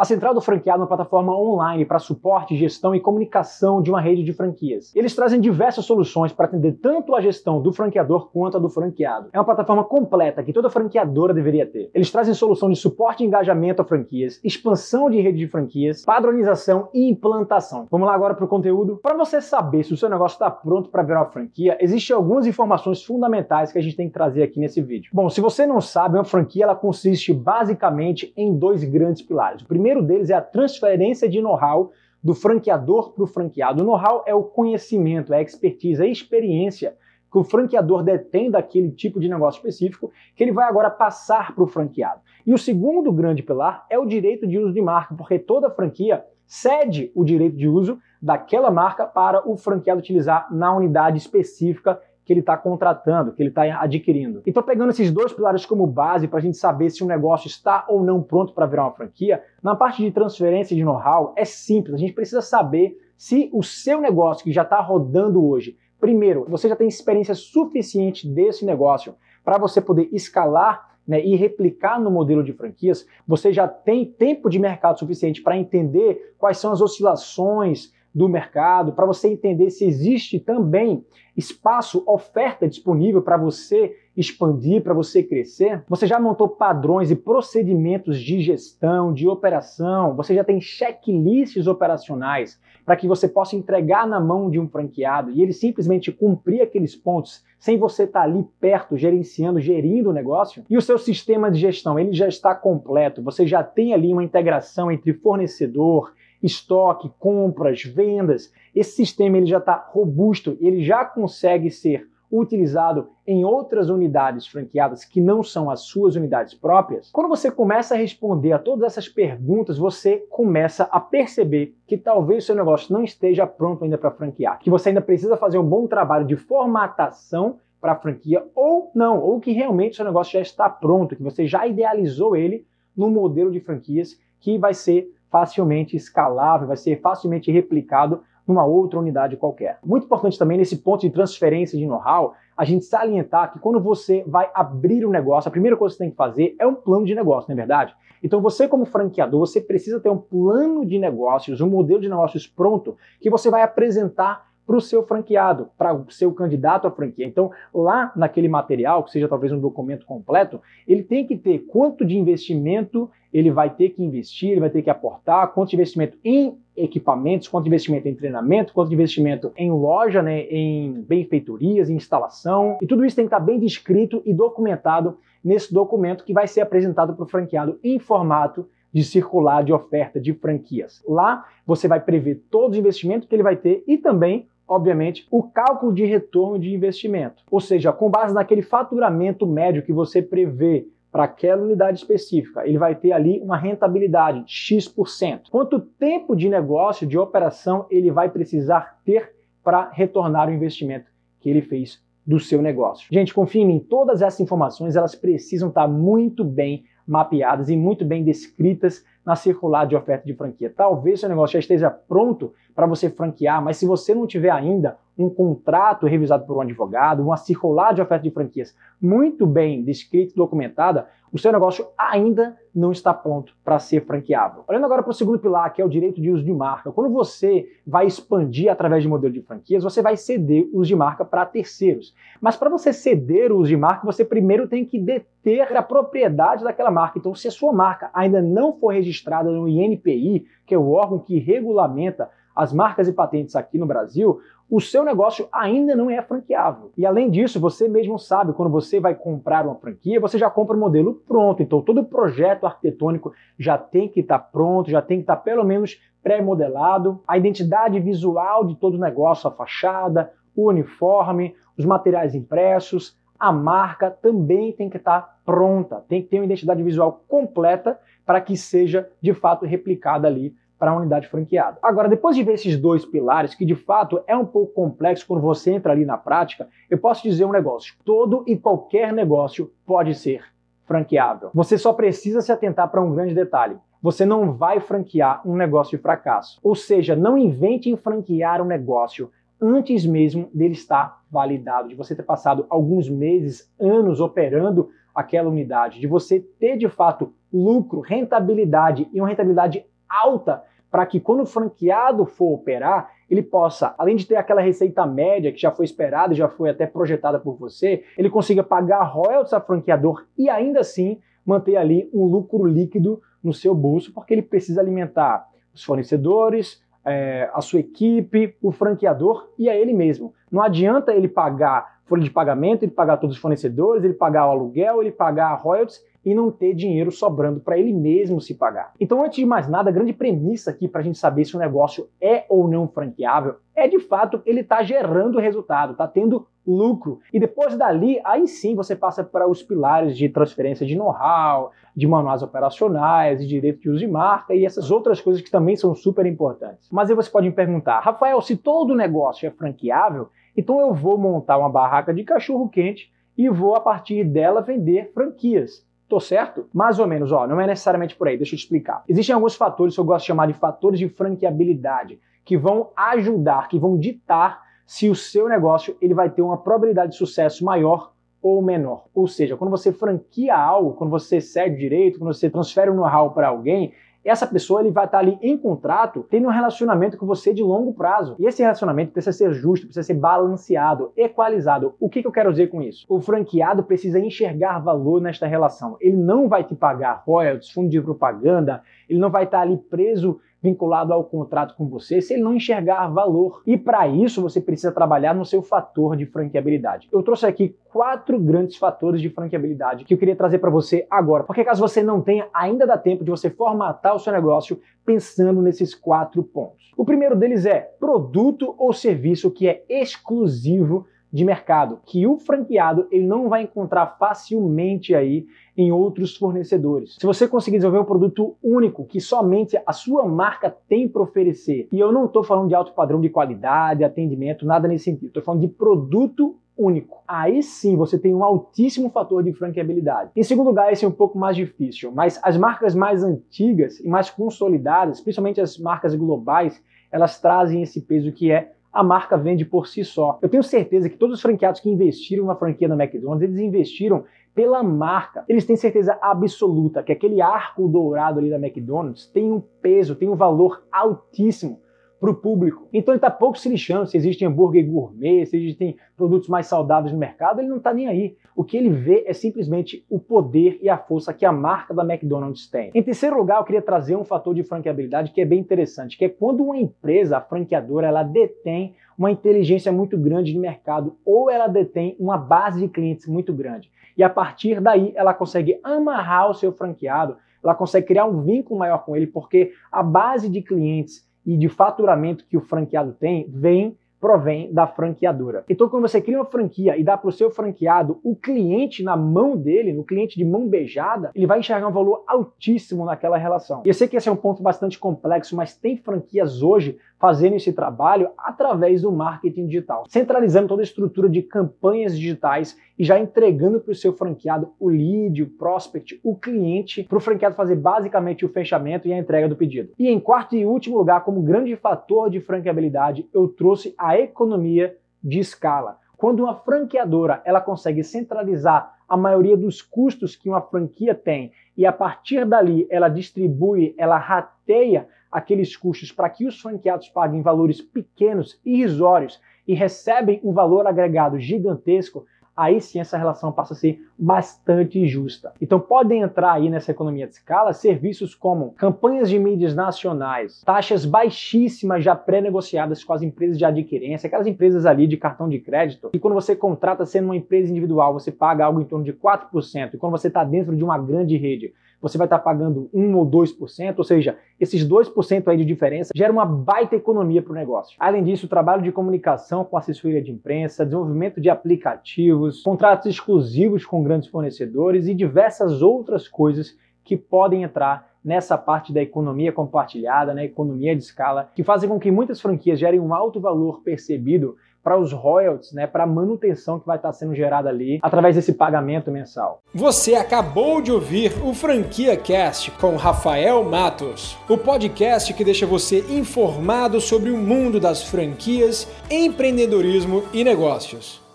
A Central do Franqueado é uma plataforma online para suporte, gestão e comunicação de uma rede de franquias. Eles trazem diversas soluções para atender tanto a gestão do franqueador quanto a do franqueado. É uma plataforma completa que toda franqueadora deveria ter. Eles trazem solução de suporte e engajamento a franquias, expansão de rede de franquias, padronização e implantação. Vamos lá agora para o conteúdo. Para você saber se o seu negócio está pronto para virar uma franquia, existem algumas informações fundamentais que a gente tem que trazer aqui nesse vídeo. Bom, se você não sabe, uma franquia ela consiste basicamente em dois grandes pilares. O primeiro primeiro deles é a transferência de know-how do franqueador para o franqueado. O know-how é o conhecimento, é a expertise, é a experiência que o franqueador detém daquele tipo de negócio específico, que ele vai agora passar para o franqueado. E o segundo grande pilar é o direito de uso de marca, porque toda franquia cede o direito de uso daquela marca para o franqueado utilizar na unidade específica que ele está contratando, que ele está adquirindo. Então, pegando esses dois pilares como base para a gente saber se um negócio está ou não pronto para virar uma franquia, na parte de transferência de know-how é simples. A gente precisa saber se o seu negócio que já está rodando hoje, primeiro, você já tem experiência suficiente desse negócio para você poder escalar né, e replicar no modelo de franquias, você já tem tempo de mercado suficiente para entender quais são as oscilações do mercado, para você entender se existe também espaço, oferta disponível para você expandir, para você crescer. Você já montou padrões e procedimentos de gestão, de operação, você já tem checklists operacionais para que você possa entregar na mão de um franqueado e ele simplesmente cumprir aqueles pontos sem você estar tá ali perto, gerenciando, gerindo o negócio. E o seu sistema de gestão, ele já está completo. Você já tem ali uma integração entre fornecedor, estoque, compras, vendas. Esse sistema ele já está robusto, ele já consegue ser utilizado em outras unidades franqueadas que não são as suas unidades próprias, quando você começa a responder a todas essas perguntas, você começa a perceber que talvez o seu negócio não esteja pronto ainda para franquear, que você ainda precisa fazer um bom trabalho de formatação para a franquia ou não, ou que realmente o seu negócio já está pronto, que você já idealizou ele no modelo de franquias que vai ser facilmente escalável, vai ser facilmente replicado numa outra unidade qualquer. Muito importante também nesse ponto de transferência de know-how, a gente salientar que quando você vai abrir um negócio, a primeira coisa que você tem que fazer é um plano de negócio, não é verdade? Então você como franqueador, você precisa ter um plano de negócios, um modelo de negócios pronto que você vai apresentar para o seu franqueado, para o seu candidato à franquia. Então, lá naquele material, que seja talvez um documento completo, ele tem que ter quanto de investimento ele vai ter que investir, ele vai ter que aportar, quanto de investimento em equipamentos, quanto de investimento em treinamento, quanto de investimento em loja, né, em benfeitorias, em instalação. E tudo isso tem que estar bem descrito e documentado nesse documento que vai ser apresentado para o franqueado em formato de circular de oferta de franquias. Lá você vai prever todo o investimento que ele vai ter e também obviamente, o cálculo de retorno de investimento. Ou seja, com base naquele faturamento médio que você prevê para aquela unidade específica, ele vai ter ali uma rentabilidade de X%. Quanto tempo de negócio, de operação, ele vai precisar ter para retornar o investimento que ele fez do seu negócio. Gente, confie em mim, todas essas informações elas precisam estar muito bem mapeadas e muito bem descritas na circular de oferta de franquia. Talvez seu negócio já esteja pronto para você franquear, mas se você não tiver ainda um contrato revisado por um advogado, uma circular de oferta de franquias muito bem descrita e documentada, o seu negócio ainda não está pronto para ser franqueável. Olhando agora para o segundo pilar, que é o direito de uso de marca. Quando você vai expandir através de modelo de franquias, você vai ceder uso de marca para terceiros. Mas para você ceder o uso de marca, você primeiro tem que deter a propriedade daquela marca. Então, se a sua marca ainda não for registrada no INPI, que é o órgão que regulamenta as marcas e patentes aqui no Brasil, o seu negócio ainda não é franqueável. E além disso, você mesmo sabe, quando você vai comprar uma franquia, você já compra o modelo pronto. Então, todo o projeto arquitetônico já tem que estar tá pronto, já tem que estar tá pelo menos pré-modelado. A identidade visual de todo o negócio, a fachada, o uniforme, os materiais impressos, a marca também tem que estar tá pronta. Tem que ter uma identidade visual completa para que seja de fato replicada ali para a unidade franqueada. Agora, depois de ver esses dois pilares, que de fato é um pouco complexo quando você entra ali na prática, eu posso dizer um negócio: todo e qualquer negócio pode ser franqueável. Você só precisa se atentar para um grande detalhe. Você não vai franquear um negócio de fracasso. Ou seja, não invente em franquear um negócio antes mesmo dele estar validado, de você ter passado alguns meses, anos operando aquela unidade, de você ter de fato lucro, rentabilidade e uma rentabilidade alta para que quando o franqueado for operar, ele possa, além de ter aquela receita média que já foi esperada, já foi até projetada por você, ele consiga pagar royalties a franqueador e ainda assim manter ali um lucro líquido no seu bolso, porque ele precisa alimentar os fornecedores, é, a sua equipe, o franqueador e a ele mesmo. Não adianta ele pagar folha de pagamento, ele pagar todos os fornecedores, ele pagar o aluguel, ele pagar royalties e não ter dinheiro sobrando para ele mesmo se pagar. Então, antes de mais nada, a grande premissa aqui para a gente saber se o negócio é ou não franqueável é de fato ele está gerando resultado, está tendo lucro. E depois dali, aí sim você passa para os pilares de transferência de know-how, de manuais operacionais, de direito de uso de marca e essas outras coisas que também são super importantes. Mas aí você pode me perguntar, Rafael, se todo negócio é franqueável, então eu vou montar uma barraca de cachorro quente e vou a partir dela vender franquias. Tô certo? Mais ou menos, ó, não é necessariamente por aí, deixa eu te explicar. Existem alguns fatores que eu gosto de chamar de fatores de franqueabilidade, que vão ajudar, que vão ditar se o seu negócio ele vai ter uma probabilidade de sucesso maior ou menor. Ou seja, quando você franquia algo, quando você cede direito, quando você transfere um know-how para alguém, essa pessoa ele vai estar ali em contrato, tendo um relacionamento com você de longo prazo. E esse relacionamento precisa ser justo, precisa ser balanceado, equalizado. O que, que eu quero dizer com isso? O franqueado precisa enxergar valor nesta relação. Ele não vai te pagar royalties, fundo de propaganda, ele não vai estar ali preso vinculado ao contrato com você se ele não enxergar valor. E para isso você precisa trabalhar no seu fator de franqueabilidade. Eu trouxe aqui quatro grandes fatores de franqueabilidade que eu queria trazer para você agora, porque caso você não tenha, ainda dá tempo de você formatar o seu negócio pensando nesses quatro pontos. O primeiro deles é produto ou serviço que é exclusivo de mercado, que o franqueado ele não vai encontrar facilmente aí em outros fornecedores. Se você conseguir desenvolver um produto único que somente a sua marca tem para oferecer, e eu não estou falando de alto padrão de qualidade, atendimento, nada nesse sentido, estou falando de produto único. Aí sim você tem um altíssimo fator de franqueabilidade. Em segundo lugar, esse é um pouco mais difícil, mas as marcas mais antigas e mais consolidadas, principalmente as marcas globais, elas trazem esse peso que é a marca vende por si só. Eu tenho certeza que todos os franqueados que investiram na franquia da McDonald's, eles investiram pela marca. Eles têm certeza absoluta que aquele arco dourado ali da McDonald's tem um peso, tem um valor altíssimo para o público. Então ele está pouco se lixando se existe hambúrguer gourmet, se existem produtos mais saudáveis no mercado, ele não está nem aí. O que ele vê é simplesmente o poder e a força que a marca da McDonald's tem. Em terceiro lugar, eu queria trazer um fator de franqueabilidade que é bem interessante, que é quando uma empresa, a franqueadora, ela detém uma inteligência muito grande de mercado ou ela detém uma base de clientes muito grande. E a partir daí ela consegue amarrar o seu franqueado, ela consegue criar um vínculo maior com ele, porque a base de clientes e de faturamento que o franqueado tem vem provém da franqueadora. Então, quando você cria uma franquia e dá para o seu franqueado o cliente na mão dele, no cliente de mão beijada, ele vai enxergar um valor altíssimo naquela relação. E eu sei que esse é um ponto bastante complexo, mas tem franquias hoje fazendo esse trabalho através do marketing digital, centralizando toda a estrutura de campanhas digitais e já entregando para o seu franqueado o lead, o prospect, o cliente, para o franqueado fazer basicamente o fechamento e a entrega do pedido. E em quarto e último lugar, como grande fator de franqueabilidade, eu trouxe a economia de escala. Quando uma franqueadora ela consegue centralizar a maioria dos custos que uma franquia tem e a partir dali ela distribui, ela rateia aqueles custos para que os franqueados paguem valores pequenos, irrisórios e recebem um valor agregado gigantesco, aí sim essa relação passa a ser bastante justa. Então podem entrar aí nessa economia de escala serviços como campanhas de mídias nacionais, taxas baixíssimas já pré-negociadas com as empresas de adquirência, aquelas empresas ali de cartão de crédito, e quando você contrata sendo uma empresa individual, você paga algo em torno de 4%, e quando você está dentro de uma grande rede, você vai estar pagando 1 ou 2%, ou seja, esses 2% aí de diferença gera uma baita economia para o negócio. Além disso, o trabalho de comunicação com assessoria de imprensa, desenvolvimento de aplicativos, contratos exclusivos com grandes fornecedores e diversas outras coisas que podem entrar nessa parte da economia compartilhada, na né, economia de escala, que fazem com que muitas franquias gerem um alto valor percebido para os royalties, né, para a manutenção que vai estar sendo gerada ali através desse pagamento mensal. Você acabou de ouvir o Franquia Cast com Rafael Matos, o podcast que deixa você informado sobre o mundo das franquias, empreendedorismo e negócios.